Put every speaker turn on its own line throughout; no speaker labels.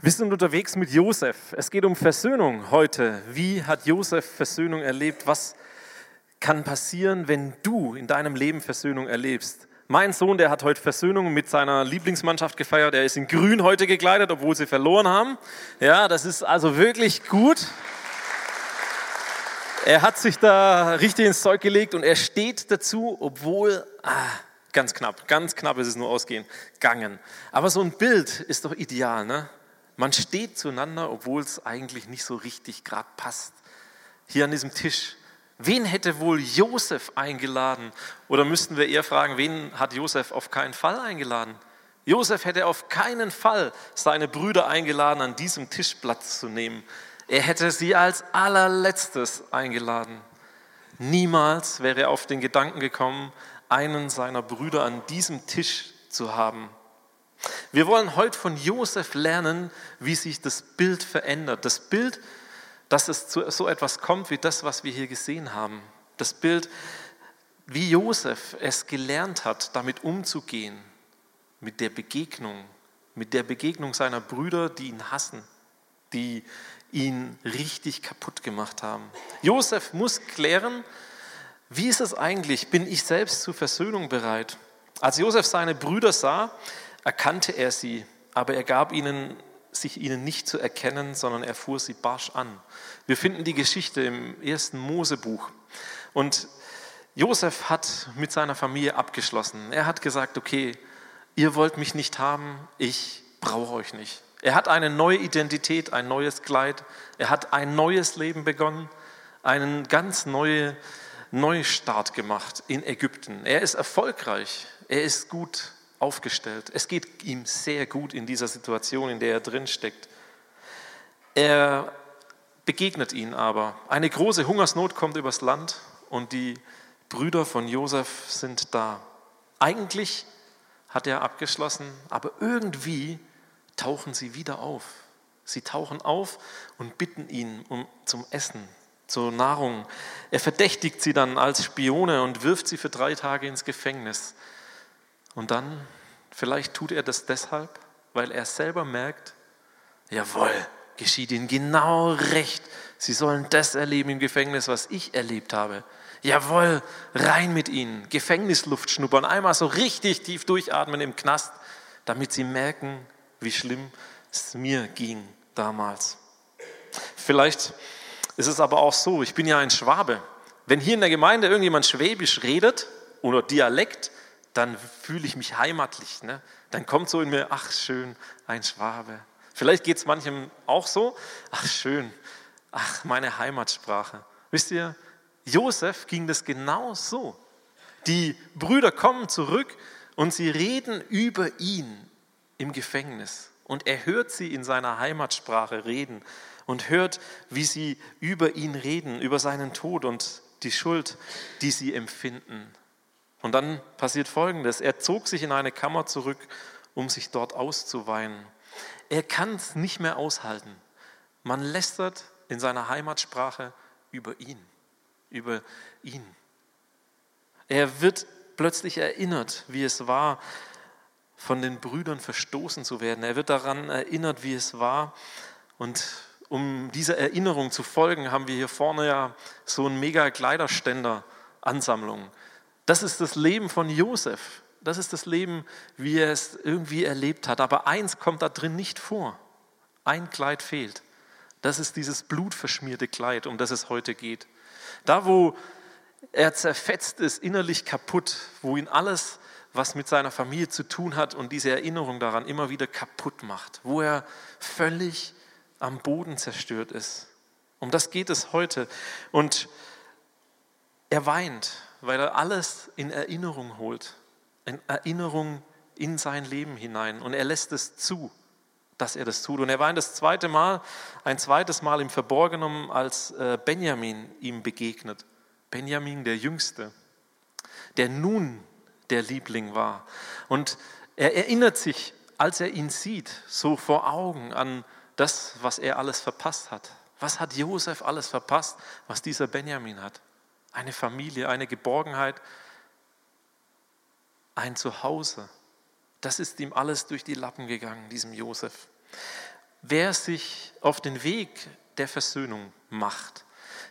Wir sind unterwegs mit Josef. Es geht um Versöhnung heute. Wie hat Josef Versöhnung erlebt? Was kann passieren, wenn du in deinem Leben Versöhnung erlebst? Mein Sohn, der hat heute Versöhnung mit seiner Lieblingsmannschaft gefeiert. Er ist in Grün heute gekleidet, obwohl sie verloren haben. Ja, das ist also wirklich gut. Er hat sich da richtig ins Zeug gelegt und er steht dazu, obwohl ah, ganz knapp, ganz knapp ist es nur ausgehen, gegangen. Aber so ein Bild ist doch ideal, ne? Man steht zueinander, obwohl es eigentlich nicht so richtig gerade passt. Hier an diesem Tisch. Wen hätte wohl Josef eingeladen? Oder müssten wir eher fragen, wen hat Josef auf keinen Fall eingeladen? Josef hätte auf keinen Fall seine Brüder eingeladen, an diesem Tisch Platz zu nehmen. Er hätte sie als allerletztes eingeladen. Niemals wäre er auf den Gedanken gekommen, einen seiner Brüder an diesem Tisch zu haben. Wir wollen heute von Josef lernen, wie sich das Bild verändert. Das Bild, dass es zu so etwas kommt wie das, was wir hier gesehen haben. Das Bild, wie Josef es gelernt hat, damit umzugehen, mit der Begegnung, mit der Begegnung seiner Brüder, die ihn hassen, die ihn richtig kaputt gemacht haben. Josef muss klären, wie ist es eigentlich? Bin ich selbst zur Versöhnung bereit? Als Josef seine Brüder sah, erkannte er sie, aber er gab ihnen, sich ihnen nicht zu erkennen, sondern er fuhr sie barsch an. Wir finden die Geschichte im ersten Mosebuch. Und Josef hat mit seiner Familie abgeschlossen. Er hat gesagt, okay, ihr wollt mich nicht haben, ich brauche euch nicht. Er hat eine neue Identität, ein neues Kleid. Er hat ein neues Leben begonnen, einen ganz neuen Neustart gemacht in Ägypten. Er ist erfolgreich, er ist gut aufgestellt. Es geht ihm sehr gut in dieser Situation, in der er drin steckt. Er begegnet ihnen aber. Eine große Hungersnot kommt übers Land und die Brüder von Josef sind da. Eigentlich hat er abgeschlossen, aber irgendwie tauchen sie wieder auf. Sie tauchen auf und bitten ihn um, zum Essen, zur Nahrung. Er verdächtigt sie dann als Spione und wirft sie für drei Tage ins Gefängnis. Und dann, vielleicht tut er das deshalb, weil er selber merkt, jawohl, geschieht ihnen genau recht. Sie sollen das erleben im Gefängnis, was ich erlebt habe. Jawohl, rein mit ihnen. Gefängnisluft schnuppern, einmal so richtig tief durchatmen im Knast, damit sie merken, wie schlimm es mir ging damals. Vielleicht ist es aber auch so, ich bin ja ein Schwabe. Wenn hier in der Gemeinde irgendjemand Schwäbisch redet oder Dialekt, dann fühle ich mich heimatlich. Ne? Dann kommt so in mir, ach schön, ein Schwabe. Vielleicht geht es manchem auch so, ach schön, ach meine Heimatsprache. Wisst ihr, Josef ging das genau so. Die Brüder kommen zurück und sie reden über ihn im Gefängnis. Und er hört sie in seiner Heimatsprache reden und hört, wie sie über ihn reden, über seinen Tod und die Schuld, die sie empfinden. Und dann passiert Folgendes. Er zog sich in eine Kammer zurück, um sich dort auszuweinen. Er kann es nicht mehr aushalten. Man lästert in seiner Heimatsprache über ihn, über ihn. Er wird plötzlich erinnert, wie es war, von den Brüdern verstoßen zu werden. Er wird daran erinnert, wie es war. Und um dieser Erinnerung zu folgen, haben wir hier vorne ja so einen mega Kleiderständer-Ansammlung. Das ist das Leben von Josef. Das ist das Leben, wie er es irgendwie erlebt hat. Aber eins kommt da drin nicht vor. Ein Kleid fehlt. Das ist dieses blutverschmierte Kleid, um das es heute geht. Da, wo er zerfetzt ist, innerlich kaputt, wo ihn alles, was mit seiner Familie zu tun hat und diese Erinnerung daran immer wieder kaputt macht, wo er völlig am Boden zerstört ist. Um das geht es heute. Und er weint, weil er alles in Erinnerung holt, in Erinnerung in sein Leben hinein. Und er lässt es zu, dass er das tut. Und er weint das zweite Mal, ein zweites Mal im Verborgenen, als äh, Benjamin ihm begegnet. Benjamin, der Jüngste, der nun der Liebling war. Und er erinnert sich, als er ihn sieht, so vor Augen an das, was er alles verpasst hat. Was hat Josef alles verpasst, was dieser Benjamin hat? Eine Familie, eine Geborgenheit, ein Zuhause. Das ist ihm alles durch die Lappen gegangen, diesem Josef. wer sich auf den Weg der Versöhnung macht,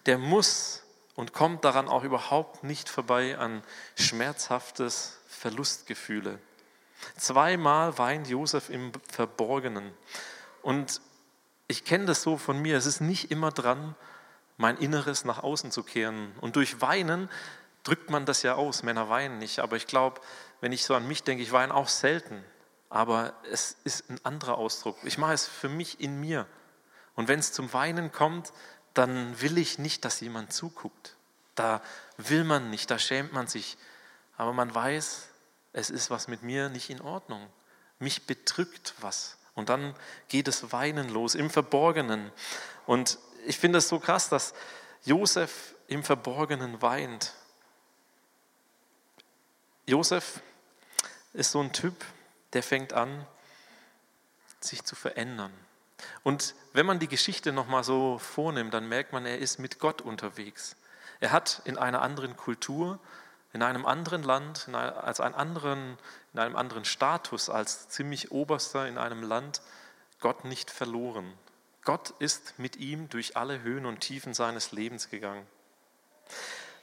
der muss und kommt daran auch überhaupt nicht vorbei an schmerzhaftes Verlustgefühle. Zweimal weint Josef im Verborgenen. Und ich kenne das so von mir, es ist nicht immer dran, mein Inneres nach außen zu kehren. Und durch Weinen drückt man das ja aus. Männer weinen nicht, aber ich glaube, wenn ich so an mich denke, ich weine auch selten. Aber es ist ein anderer Ausdruck. Ich mache es für mich in mir. Und wenn es zum Weinen kommt, dann will ich nicht, dass jemand zuguckt. Da will man nicht, da schämt man sich. Aber man weiß, es ist was mit mir nicht in Ordnung. Mich bedrückt was. Und dann geht es weinen los im Verborgenen. Und ich finde es so krass, dass Josef im Verborgenen weint. Josef ist so ein Typ, der fängt an, sich zu verändern. Und wenn man die Geschichte nochmal so vornimmt, dann merkt man, er ist mit Gott unterwegs. Er hat in einer anderen Kultur, in einem anderen Land, in, als einen anderen, in einem anderen Status, als ziemlich Oberster in einem Land, Gott nicht verloren. Gott ist mit ihm durch alle Höhen und Tiefen seines Lebens gegangen.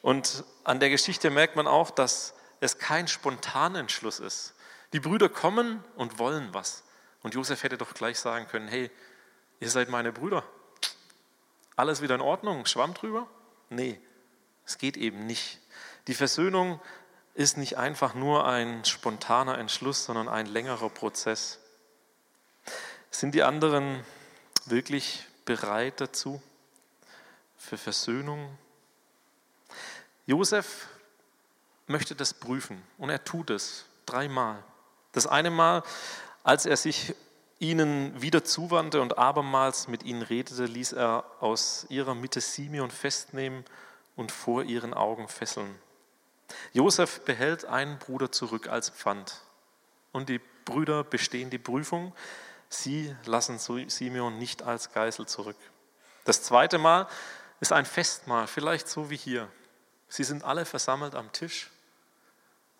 Und an der Geschichte merkt man auch, dass es kein spontaner Entschluss ist. Die Brüder kommen und wollen was. Und Josef hätte doch gleich sagen können, hey, ihr seid meine Brüder. Alles wieder in Ordnung, Schwamm drüber? Nee, es geht eben nicht. Die Versöhnung ist nicht einfach nur ein spontaner Entschluss, sondern ein längerer Prozess. Sind die anderen wirklich bereit dazu, für Versöhnung? Josef möchte das prüfen und er tut es dreimal. Das eine Mal, als er sich ihnen wieder zuwandte und abermals mit ihnen redete, ließ er aus ihrer Mitte Simeon festnehmen und vor ihren Augen fesseln. Josef behält einen Bruder zurück als Pfand und die Brüder bestehen die Prüfung. Sie lassen Simeon nicht als Geisel zurück. Das zweite Mal ist ein Festmahl, vielleicht so wie hier. Sie sind alle versammelt am Tisch,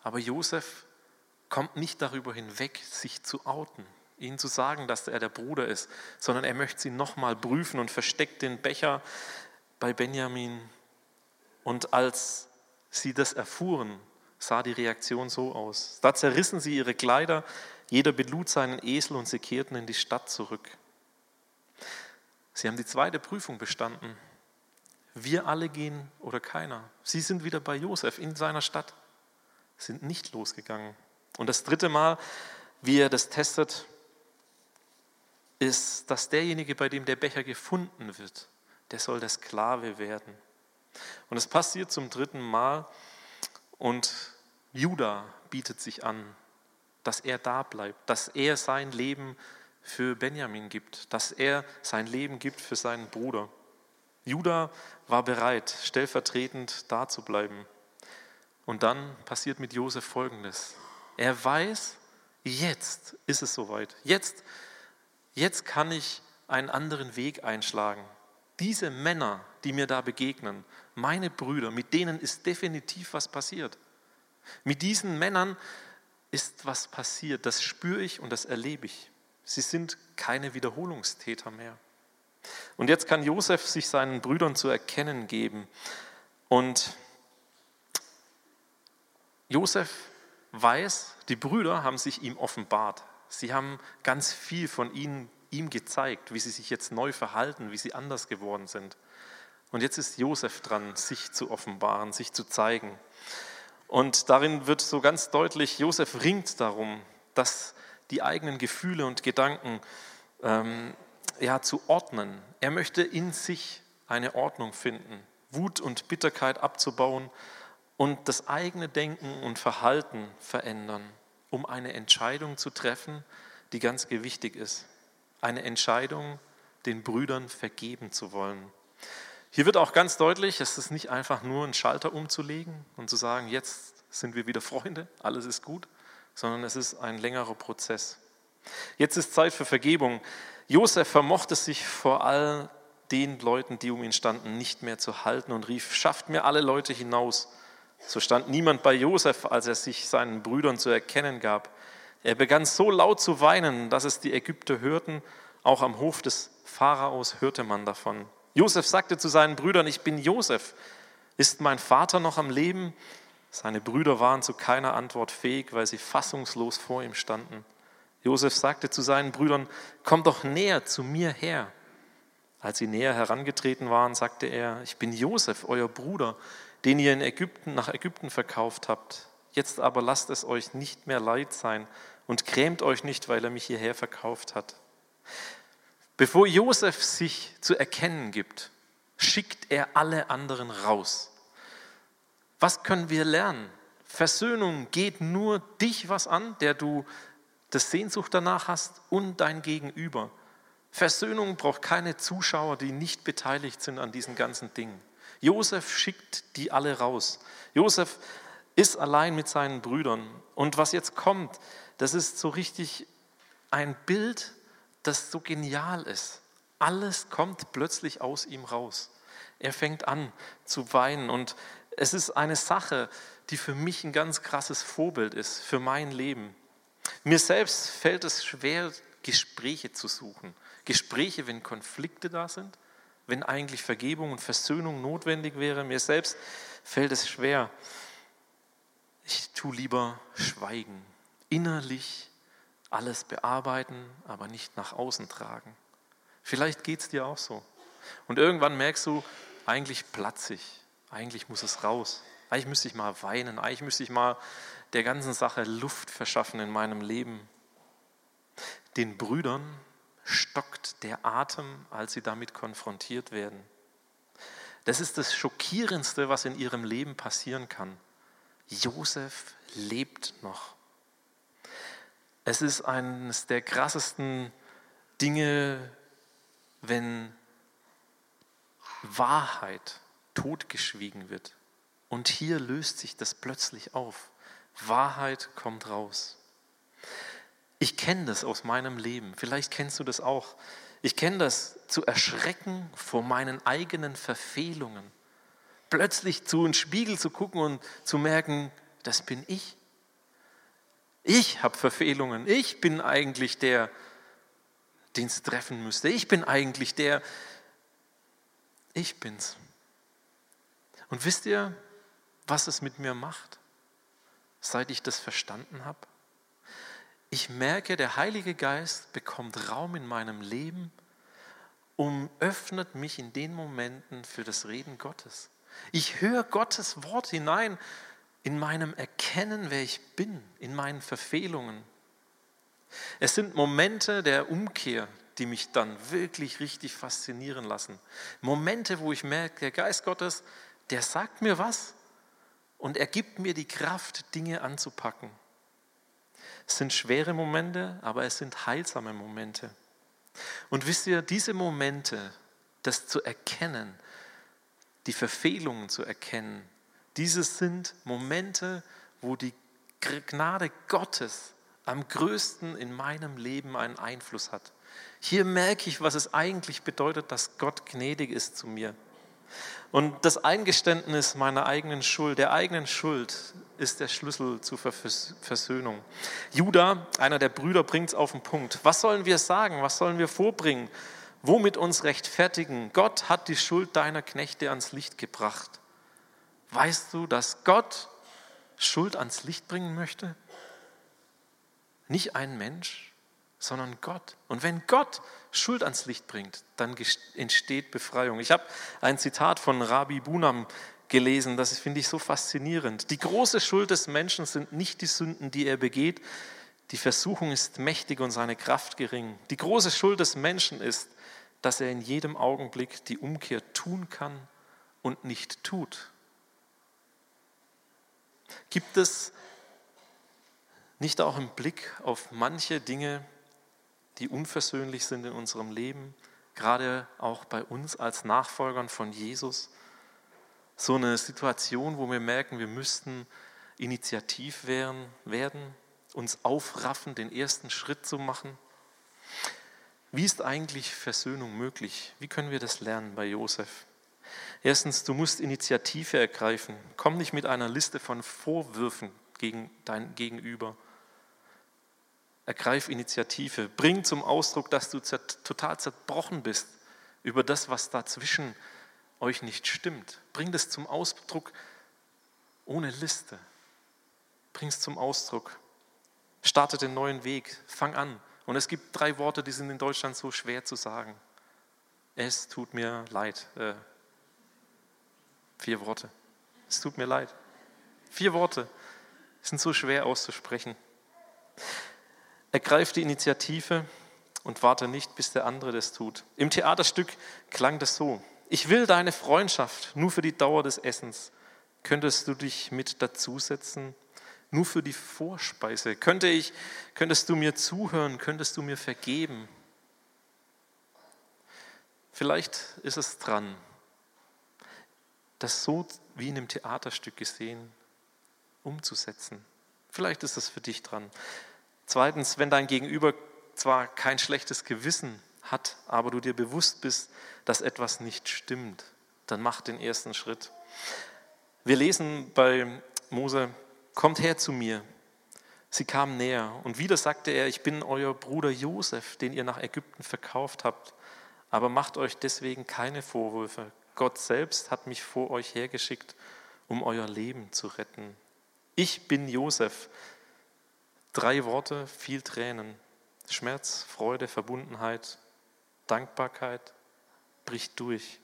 aber Josef kommt nicht darüber hinweg, sich zu outen, ihnen zu sagen, dass er der Bruder ist, sondern er möchte sie nochmal prüfen und versteckt den Becher bei Benjamin. Und als sie das erfuhren, sah die Reaktion so aus. Da zerrissen sie ihre Kleider, jeder belud seinen Esel und sie kehrten in die Stadt zurück. Sie haben die zweite Prüfung bestanden. Wir alle gehen oder keiner. Sie sind wieder bei Josef in seiner Stadt, sind nicht losgegangen. Und das dritte Mal, wie er das testet, ist, dass derjenige, bei dem der Becher gefunden wird, der soll der Sklave werden. Und es passiert zum dritten Mal und Judah bietet sich an, dass er da bleibt, dass er sein Leben für Benjamin gibt, dass er sein Leben gibt für seinen Bruder. Judah war bereit, stellvertretend da zu bleiben. Und dann passiert mit Josef Folgendes. Er weiß, jetzt ist es soweit. Jetzt, jetzt kann ich einen anderen Weg einschlagen. Diese Männer, die mir da begegnen, meine Brüder, mit denen ist definitiv was passiert. Mit diesen Männern ist was passiert, das spüre ich und das erlebe ich. Sie sind keine Wiederholungstäter mehr. Und jetzt kann Josef sich seinen Brüdern zu erkennen geben. Und Josef weiß, die Brüder haben sich ihm offenbart. Sie haben ganz viel von ihnen, ihm gezeigt, wie sie sich jetzt neu verhalten, wie sie anders geworden sind. Und jetzt ist Josef dran, sich zu offenbaren, sich zu zeigen. Und darin wird so ganz deutlich, Josef ringt darum, dass die eigenen Gefühle und Gedanken ähm, ja, zu ordnen. Er möchte in sich eine Ordnung finden, Wut und Bitterkeit abzubauen und das eigene Denken und Verhalten verändern, um eine Entscheidung zu treffen, die ganz gewichtig ist. Eine Entscheidung, den Brüdern vergeben zu wollen. Hier wird auch ganz deutlich, es ist nicht einfach nur einen Schalter umzulegen und zu sagen, jetzt sind wir wieder Freunde, alles ist gut, sondern es ist ein längerer Prozess. Jetzt ist Zeit für Vergebung. Josef vermochte sich vor all den Leuten, die um ihn standen, nicht mehr zu halten und rief, schafft mir alle Leute hinaus. So stand niemand bei Josef, als er sich seinen Brüdern zu erkennen gab. Er begann so laut zu weinen, dass es die Ägypter hörten, Auch am Hof des Pharaos hörte man davon. Josef sagte zu seinen Brüdern, ich bin Josef. Ist mein Vater noch am Leben? Seine Brüder waren zu keiner Antwort fähig, weil sie fassungslos vor ihm standen. Josef sagte zu seinen Brüdern, komm doch näher zu mir her. Als sie näher herangetreten waren, sagte er, ich bin Josef, euer Bruder, den ihr in Ägypten nach Ägypten verkauft habt. Jetzt aber lasst es euch nicht mehr leid sein und grämt euch nicht, weil er mich hierher verkauft hat. Bevor Josef sich zu erkennen gibt, schickt er alle anderen raus. Was können wir lernen? Versöhnung geht nur dich was an, der du das Sehnsucht danach hast und dein Gegenüber. Versöhnung braucht keine Zuschauer, die nicht beteiligt sind an diesen ganzen Dingen. Josef schickt die alle raus. Josef ist allein mit seinen Brüdern. Und was jetzt kommt, das ist so richtig ein Bild, das so genial ist. Alles kommt plötzlich aus ihm raus. Er fängt an zu weinen und es ist eine Sache, die für mich ein ganz krasses Vorbild ist, für mein Leben. Mir selbst fällt es schwer, Gespräche zu suchen. Gespräche, wenn Konflikte da sind, wenn eigentlich Vergebung und Versöhnung notwendig wäre. Mir selbst fällt es schwer. Ich tue lieber schweigen, innerlich alles bearbeiten, aber nicht nach außen tragen. Vielleicht geht es dir auch so. Und irgendwann merkst du, eigentlich platzig, eigentlich muss es raus. Eigentlich müsste ich mal weinen, eigentlich müsste ich mal der ganzen Sache Luft verschaffen in meinem Leben. Den Brüdern stockt der Atem, als sie damit konfrontiert werden. Das ist das Schockierendste, was in ihrem Leben passieren kann. Josef lebt noch. Es ist eines der krassesten Dinge, wenn Wahrheit totgeschwiegen wird. Und hier löst sich das plötzlich auf. Wahrheit kommt raus. Ich kenne das aus meinem Leben. Vielleicht kennst du das auch. Ich kenne das zu erschrecken vor meinen eigenen Verfehlungen. Plötzlich zu einem Spiegel zu gucken und zu merken, das bin ich. Ich habe Verfehlungen. Ich bin eigentlich der, den es treffen müsste. Ich bin eigentlich der, ich bin's. Und wisst ihr, was es mit mir macht, seit ich das verstanden habe? Ich merke, der Heilige Geist bekommt Raum in meinem Leben und öffnet mich in den Momenten für das Reden Gottes. Ich höre Gottes Wort hinein in meinem Erkennen, wer ich bin, in meinen Verfehlungen. Es sind Momente der Umkehr, die mich dann wirklich richtig faszinieren lassen. Momente, wo ich merke, der Geist Gottes, der sagt mir was und er gibt mir die Kraft, Dinge anzupacken. Es sind schwere Momente, aber es sind heilsame Momente. Und wisst ihr, diese Momente, das zu erkennen, die Verfehlungen zu erkennen, diese sind Momente, wo die Gnade Gottes am größten in meinem Leben einen Einfluss hat. Hier merke ich, was es eigentlich bedeutet, dass Gott gnädig ist zu mir. Und das Eingeständnis meiner eigenen Schuld, der eigenen Schuld, ist der Schlüssel zur Versöhnung. Judah, einer der Brüder, bringt es auf den Punkt. Was sollen wir sagen? Was sollen wir vorbringen? Womit uns rechtfertigen? Gott hat die Schuld deiner Knechte ans Licht gebracht. Weißt du, dass Gott Schuld ans Licht bringen möchte? Nicht ein Mensch, sondern Gott. Und wenn Gott Schuld ans Licht bringt, dann entsteht Befreiung. Ich habe ein Zitat von Rabbi Bunam gelesen, das finde ich so faszinierend. Die große Schuld des Menschen sind nicht die Sünden, die er begeht. Die Versuchung ist mächtig und seine Kraft gering. Die große Schuld des Menschen ist, dass er in jedem Augenblick die Umkehr tun kann und nicht tut. Gibt es nicht auch im Blick auf manche Dinge, die unversöhnlich sind in unserem Leben, gerade auch bei uns als Nachfolgern von Jesus. So eine Situation, wo wir merken, wir müssten initiativ werden, werden, uns aufraffen, den ersten Schritt zu machen. Wie ist eigentlich Versöhnung möglich? Wie können wir das lernen bei Josef? Erstens, du musst Initiative ergreifen. Komm nicht mit einer Liste von Vorwürfen gegen dein Gegenüber. Ergreif Initiative. Bring zum Ausdruck, dass du total zerbrochen bist über das, was dazwischen euch nicht stimmt. Bring das zum Ausdruck ohne Liste. Bring es zum Ausdruck. Starte den neuen Weg. Fang an. Und es gibt drei Worte, die sind in Deutschland so schwer zu sagen. Es tut mir leid. Äh, vier Worte. Es tut mir leid. Vier Worte sind so schwer auszusprechen. Ergreif die Initiative und warte nicht, bis der andere das tut. Im Theaterstück klang das so. Ich will deine Freundschaft nur für die Dauer des Essens. Könntest du dich mit dazusetzen? Nur für die Vorspeise. Könnte ich, könntest du mir zuhören? Könntest du mir vergeben? Vielleicht ist es dran, das so wie in einem Theaterstück gesehen umzusetzen. Vielleicht ist es für dich dran. Zweitens, wenn dein Gegenüber zwar kein schlechtes Gewissen hat, aber du dir bewusst bist, dass etwas nicht stimmt, dann mach den ersten Schritt. Wir lesen bei Mose, kommt her zu mir. Sie kamen näher und wieder sagte er, ich bin euer Bruder Josef, den ihr nach Ägypten verkauft habt. Aber macht euch deswegen keine Vorwürfe. Gott selbst hat mich vor euch hergeschickt, um euer Leben zu retten. Ich bin Josef. Drei Worte, viel Tränen. Schmerz, Freude, Verbundenheit, Dankbarkeit bricht durch.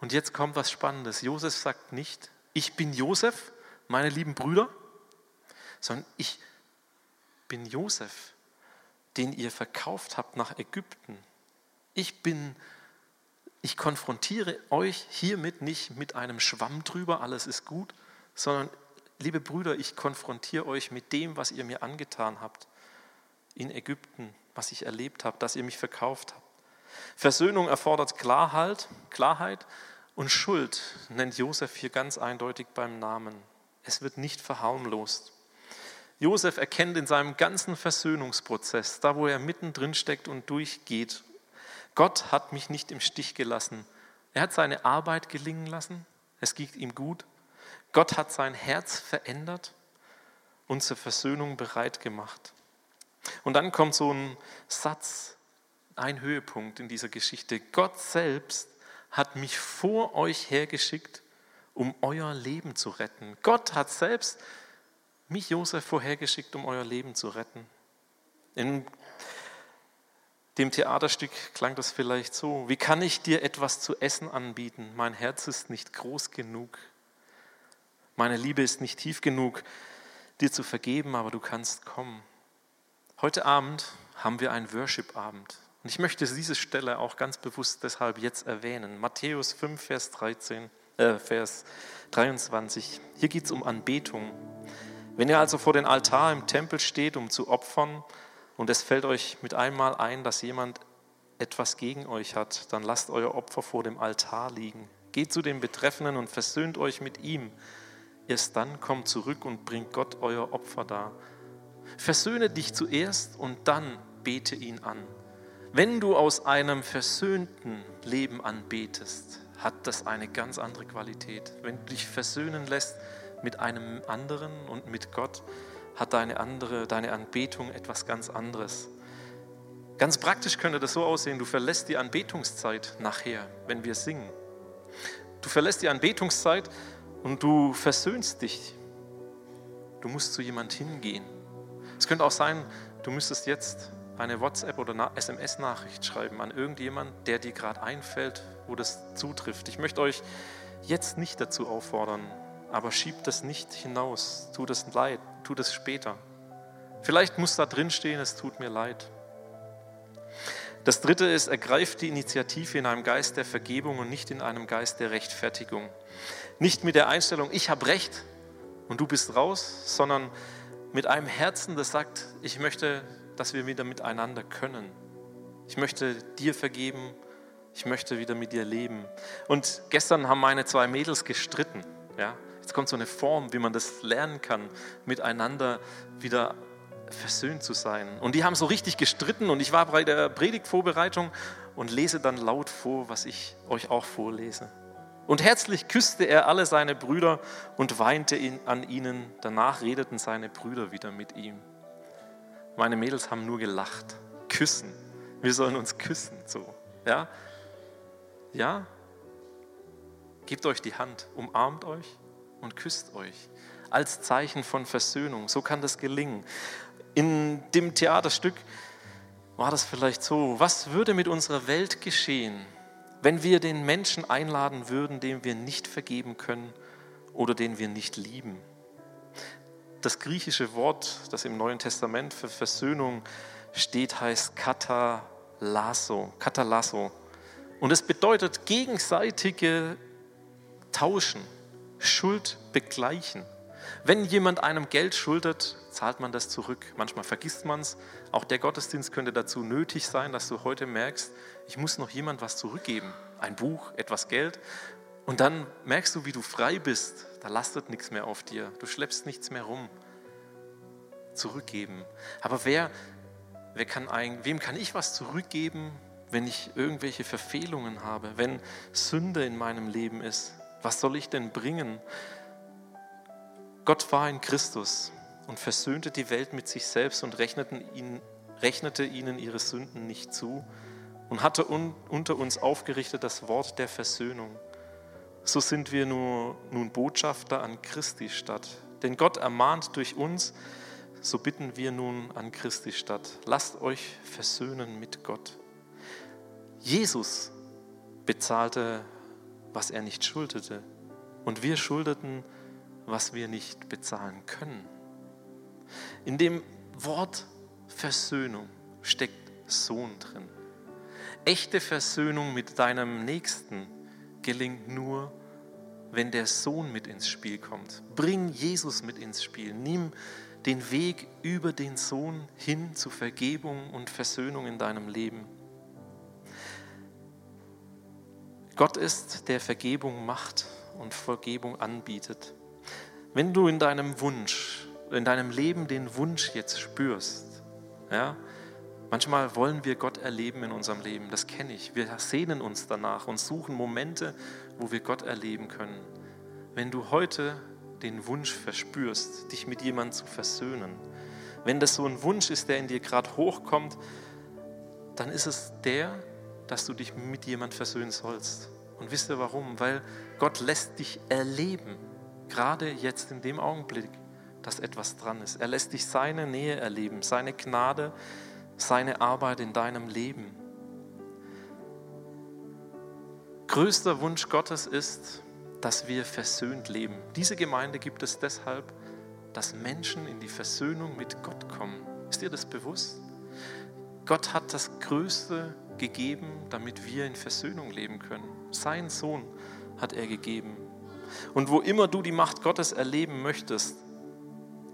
Und jetzt kommt was Spannendes. Josef sagt nicht, ich bin Josef, meine lieben Brüder, sondern ich bin Josef, den ihr verkauft habt nach Ägypten. Ich bin, ich konfrontiere euch hiermit nicht mit einem Schwamm drüber, alles ist gut, sondern liebe Brüder, ich konfrontiere euch mit dem, was ihr mir angetan habt in Ägypten, was ich erlebt habe, dass ihr mich verkauft habt. Versöhnung erfordert Klarheit, Klarheit und Schuld nennt Josef hier ganz eindeutig beim Namen. Es wird nicht verharmlost. Josef erkennt in seinem ganzen Versöhnungsprozess, da wo er mittendrin steckt und durchgeht, Gott hat mich nicht im Stich gelassen. Er hat seine Arbeit gelingen lassen. Es ging ihm gut. Gott hat sein Herz verändert und zur Versöhnung bereit gemacht. Und dann kommt so ein Satz, ein Höhepunkt in dieser Geschichte. Gott selbst hat mich vor euch hergeschickt, um euer Leben zu retten. Gott hat selbst mich, Josef, vorhergeschickt, um euer Leben zu retten. In dem Theaterstück klang das vielleicht so, wie kann ich dir etwas zu essen anbieten? Mein Herz ist nicht groß genug. Meine Liebe ist nicht tief genug, dir zu vergeben, aber du kannst kommen. Heute Abend haben wir einen Worship-Abend. Und ich möchte diese Stelle auch ganz bewusst deshalb jetzt erwähnen. Matthäus 5, Vers, 13, äh, Vers 23. Hier geht es um Anbetung. Wenn ihr also vor dem Altar im Tempel steht, um zu opfern, und es fällt euch mit einmal ein, dass jemand etwas gegen euch hat, dann lasst euer Opfer vor dem Altar liegen. Geht zu dem Betreffenden und versöhnt euch mit ihm. Erst dann kommt zurück und bringt Gott euer Opfer dar. Versöhne dich zuerst und dann bete ihn an. Wenn du aus einem versöhnten Leben anbetest, hat das eine ganz andere Qualität. Wenn du dich versöhnen lässt mit einem anderen und mit Gott, hat deine andere, deine Anbetung etwas ganz anderes. Ganz praktisch könnte das so aussehen, du verlässt die Anbetungszeit nachher, wenn wir singen. Du verlässt die Anbetungszeit und du versöhnst dich. Du musst zu jemand hingehen. Es könnte auch sein, du müsstest jetzt eine WhatsApp oder SMS-Nachricht schreiben an irgendjemand, der dir gerade einfällt, wo das zutrifft. Ich möchte euch jetzt nicht dazu auffordern, aber schiebt das nicht hinaus. Tut es leid, tut es später. Vielleicht muss da drin stehen, es tut mir leid. Das dritte ist, ergreift die Initiative in einem Geist der Vergebung und nicht in einem Geist der Rechtfertigung. Nicht mit der Einstellung, ich habe Recht und du bist raus, sondern mit einem Herzen, das sagt, ich möchte, dass wir wieder miteinander können. Ich möchte dir vergeben, ich möchte wieder mit dir leben. Und gestern haben meine zwei Mädels gestritten. Ja? Jetzt kommt so eine Form, wie man das lernen kann, miteinander wieder versöhnt zu sein. Und die haben so richtig gestritten und ich war bei der Predigtvorbereitung und lese dann laut vor, was ich euch auch vorlese. Und herzlich küsste er alle seine Brüder und weinte an ihnen. Danach redeten seine Brüder wieder mit ihm. Meine Mädels haben nur gelacht. Küssen. Wir sollen uns küssen. So. Ja? Ja? Gebt euch die Hand, umarmt euch und küsst euch. Als Zeichen von Versöhnung. So kann das gelingen. In dem Theaterstück war das vielleicht so, was würde mit unserer Welt geschehen, wenn wir den Menschen einladen würden, dem wir nicht vergeben können oder den wir nicht lieben? Das griechische Wort, das im Neuen Testament für Versöhnung steht, heißt katalasso. katalasso. Und es bedeutet gegenseitige Tauschen, Schuld begleichen. Wenn jemand einem Geld schuldet, zahlt man das zurück. Manchmal vergisst man es. Auch der Gottesdienst könnte dazu nötig sein, dass du heute merkst, ich muss noch jemand was zurückgeben. Ein Buch, etwas Geld. Und dann merkst du, wie du frei bist. Da lastet nichts mehr auf dir. Du schleppst nichts mehr rum. Zurückgeben. Aber wer, wer kann ein, wem kann ich was zurückgeben, wenn ich irgendwelche Verfehlungen habe, wenn Sünde in meinem Leben ist? Was soll ich denn bringen? Gott war in Christus und versöhnte die Welt mit sich selbst und rechnete ihnen, rechnete ihnen ihre Sünden nicht zu und hatte un, unter uns aufgerichtet das Wort der Versöhnung. So sind wir nur, nun Botschafter an Christi statt. Denn Gott ermahnt durch uns, so bitten wir nun an Christi statt. Lasst euch versöhnen mit Gott. Jesus bezahlte, was er nicht schuldete. Und wir schuldeten, was wir nicht bezahlen können. In dem Wort Versöhnung steckt Sohn drin. Echte Versöhnung mit deinem Nächsten gelingt nur, wenn der Sohn mit ins Spiel kommt. Bring Jesus mit ins Spiel. Nimm den Weg über den Sohn hin zu Vergebung und Versöhnung in deinem Leben. Gott ist, der Vergebung macht und Vergebung anbietet. Wenn du in deinem Wunsch, in deinem Leben den Wunsch jetzt spürst, ja, manchmal wollen wir Gott erleben in unserem Leben, das kenne ich. Wir sehnen uns danach und suchen Momente, wo wir Gott erleben können. Wenn du heute den Wunsch verspürst, dich mit jemandem zu versöhnen, wenn das so ein Wunsch ist, der in dir gerade hochkommt, dann ist es der, dass du dich mit jemandem versöhnen sollst. Und wisst ihr warum? Weil Gott lässt dich erleben, gerade jetzt in dem Augenblick, dass etwas dran ist. Er lässt dich seine Nähe erleben, seine Gnade, seine Arbeit in deinem Leben. Größter Wunsch Gottes ist, dass wir versöhnt leben. Diese Gemeinde gibt es deshalb, dass Menschen in die Versöhnung mit Gott kommen. Ist dir das bewusst? Gott hat das Größte gegeben, damit wir in Versöhnung leben können. Sein Sohn hat er gegeben. Und wo immer du die Macht Gottes erleben möchtest,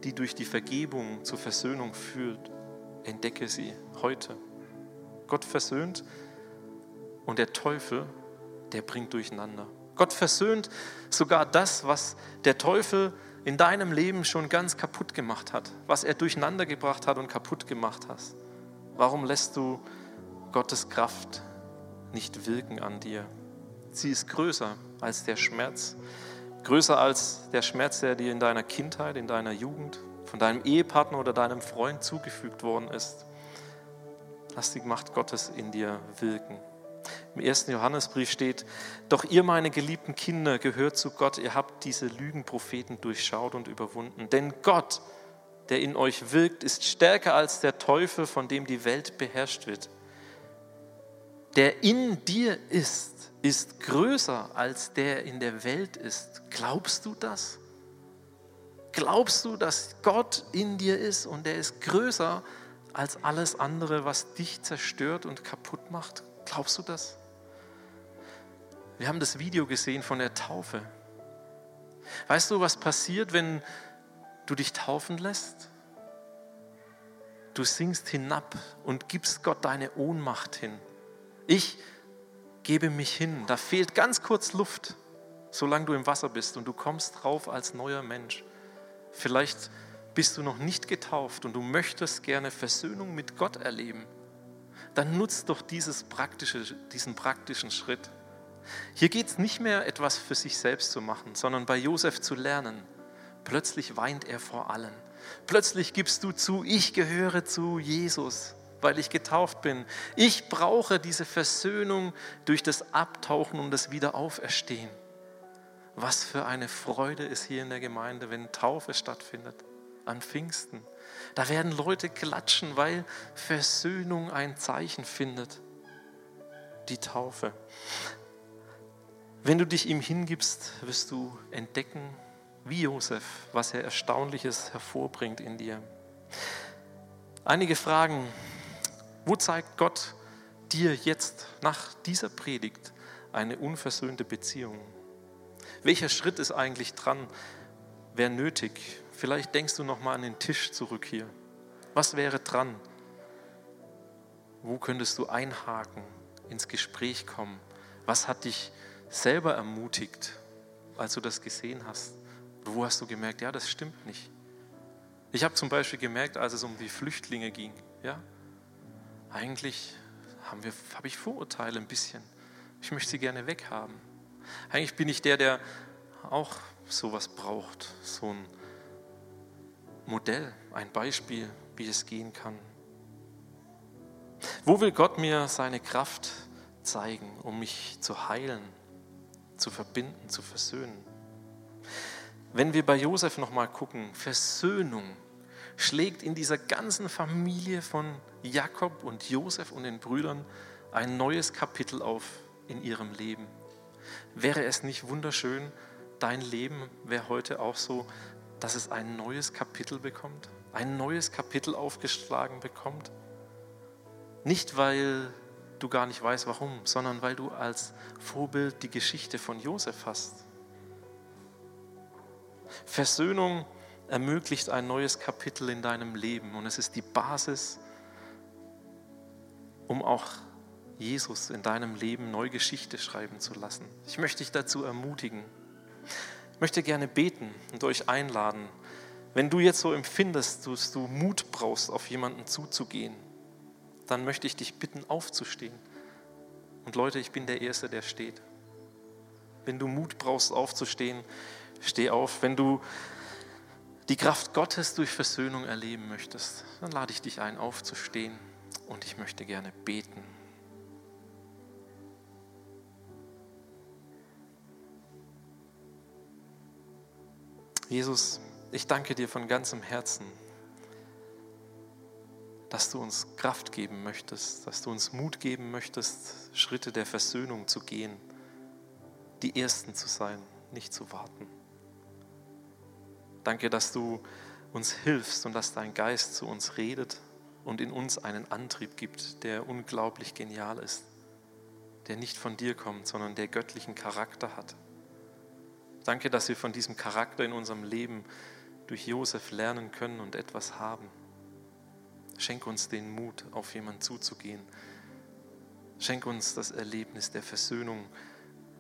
die durch die Vergebung zur Versöhnung führt, entdecke sie heute. Gott versöhnt und der Teufel, der bringt durcheinander. Gott versöhnt sogar das, was der Teufel in deinem Leben schon ganz kaputt gemacht hat, was er durcheinander gebracht hat und kaputt gemacht hast. Warum lässt du Gottes Kraft nicht wirken an dir? Sie ist größer als der Schmerz, größer als der Schmerz, der dir in deiner Kindheit, in deiner Jugend, von deinem Ehepartner oder deinem Freund zugefügt worden ist. Lass die Macht Gottes in dir wirken. Im ersten Johannesbrief steht, doch ihr, meine geliebten Kinder, gehört zu Gott, ihr habt diese Lügenpropheten durchschaut und überwunden. Denn Gott, der in euch wirkt, ist stärker als der Teufel, von dem die Welt beherrscht wird. Der in dir ist, ist größer als der in der Welt ist. Glaubst du das? Glaubst du, dass Gott in dir ist und der ist größer als alles andere, was dich zerstört und kaputt macht? Glaubst du das? Wir haben das Video gesehen von der Taufe. Weißt du, was passiert, wenn du dich taufen lässt? Du singst hinab und gibst Gott deine Ohnmacht hin. Ich gebe mich hin. Da fehlt ganz kurz Luft, solange du im Wasser bist und du kommst drauf als neuer Mensch. Vielleicht bist du noch nicht getauft und du möchtest gerne Versöhnung mit Gott erleben. Dann nutzt doch dieses praktische, diesen praktischen Schritt. Hier geht es nicht mehr, etwas für sich selbst zu machen, sondern bei Josef zu lernen. Plötzlich weint er vor allen. Plötzlich gibst du zu, ich gehöre zu Jesus, weil ich getauft bin. Ich brauche diese Versöhnung durch das Abtauchen und das Wiederauferstehen. Was für eine Freude ist hier in der Gemeinde, wenn Taufe stattfindet an Pfingsten. Da werden Leute klatschen, weil Versöhnung ein Zeichen findet. Die Taufe. Wenn du dich ihm hingibst, wirst du entdecken, wie Josef, was er Erstaunliches hervorbringt in dir. Einige Fragen. Wo zeigt Gott dir jetzt nach dieser Predigt eine unversöhnte Beziehung? Welcher Schritt ist eigentlich dran? Wäre nötig? Vielleicht denkst du noch mal an den Tisch zurück hier. Was wäre dran? Wo könntest du einhaken, ins Gespräch kommen? Was hat dich selber ermutigt, als du das gesehen hast? wo hast du gemerkt, ja, das stimmt nicht? Ich habe zum Beispiel gemerkt, als es um die Flüchtlinge ging, ja, eigentlich habe hab ich Vorurteile ein bisschen. Ich möchte sie gerne weghaben. Eigentlich bin ich der, der auch sowas braucht, so ein Modell, ein Beispiel, wie es gehen kann. Wo will Gott mir seine Kraft zeigen, um mich zu heilen, zu verbinden, zu versöhnen? Wenn wir bei Josef nochmal gucken, Versöhnung schlägt in dieser ganzen Familie von Jakob und Josef und den Brüdern ein neues Kapitel auf in ihrem Leben. Wäre es nicht wunderschön, dein Leben wäre heute auch so, dass es ein neues Kapitel bekommt, ein neues Kapitel aufgeschlagen bekommt? Nicht, weil du gar nicht weißt, warum, sondern weil du als Vorbild die Geschichte von Josef hast. Versöhnung ermöglicht ein neues Kapitel in deinem Leben und es ist die Basis, um auch Jesus in deinem Leben neue Geschichte schreiben zu lassen. Ich möchte dich dazu ermutigen. Ich möchte gerne beten und euch einladen, wenn du jetzt so empfindest, dass du Mut brauchst, auf jemanden zuzugehen, dann möchte ich dich bitten, aufzustehen. Und Leute, ich bin der Erste, der steht. Wenn du Mut brauchst, aufzustehen, Steh auf. Wenn du die Kraft Gottes durch Versöhnung erleben möchtest, dann lade ich dich ein, aufzustehen und ich möchte gerne beten. Jesus, ich danke dir von ganzem Herzen, dass du uns Kraft geben möchtest, dass du uns Mut geben möchtest, Schritte der Versöhnung zu gehen, die Ersten zu sein, nicht zu warten. Danke, dass du uns hilfst und dass dein Geist zu uns redet und in uns einen Antrieb gibt, der unglaublich genial ist, der nicht von dir kommt, sondern der göttlichen Charakter hat. Danke, dass wir von diesem Charakter in unserem Leben durch Josef lernen können und etwas haben. Schenk uns den Mut, auf jemanden zuzugehen. Schenk uns das Erlebnis der Versöhnung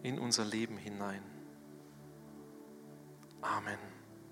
in unser Leben hinein. Amen.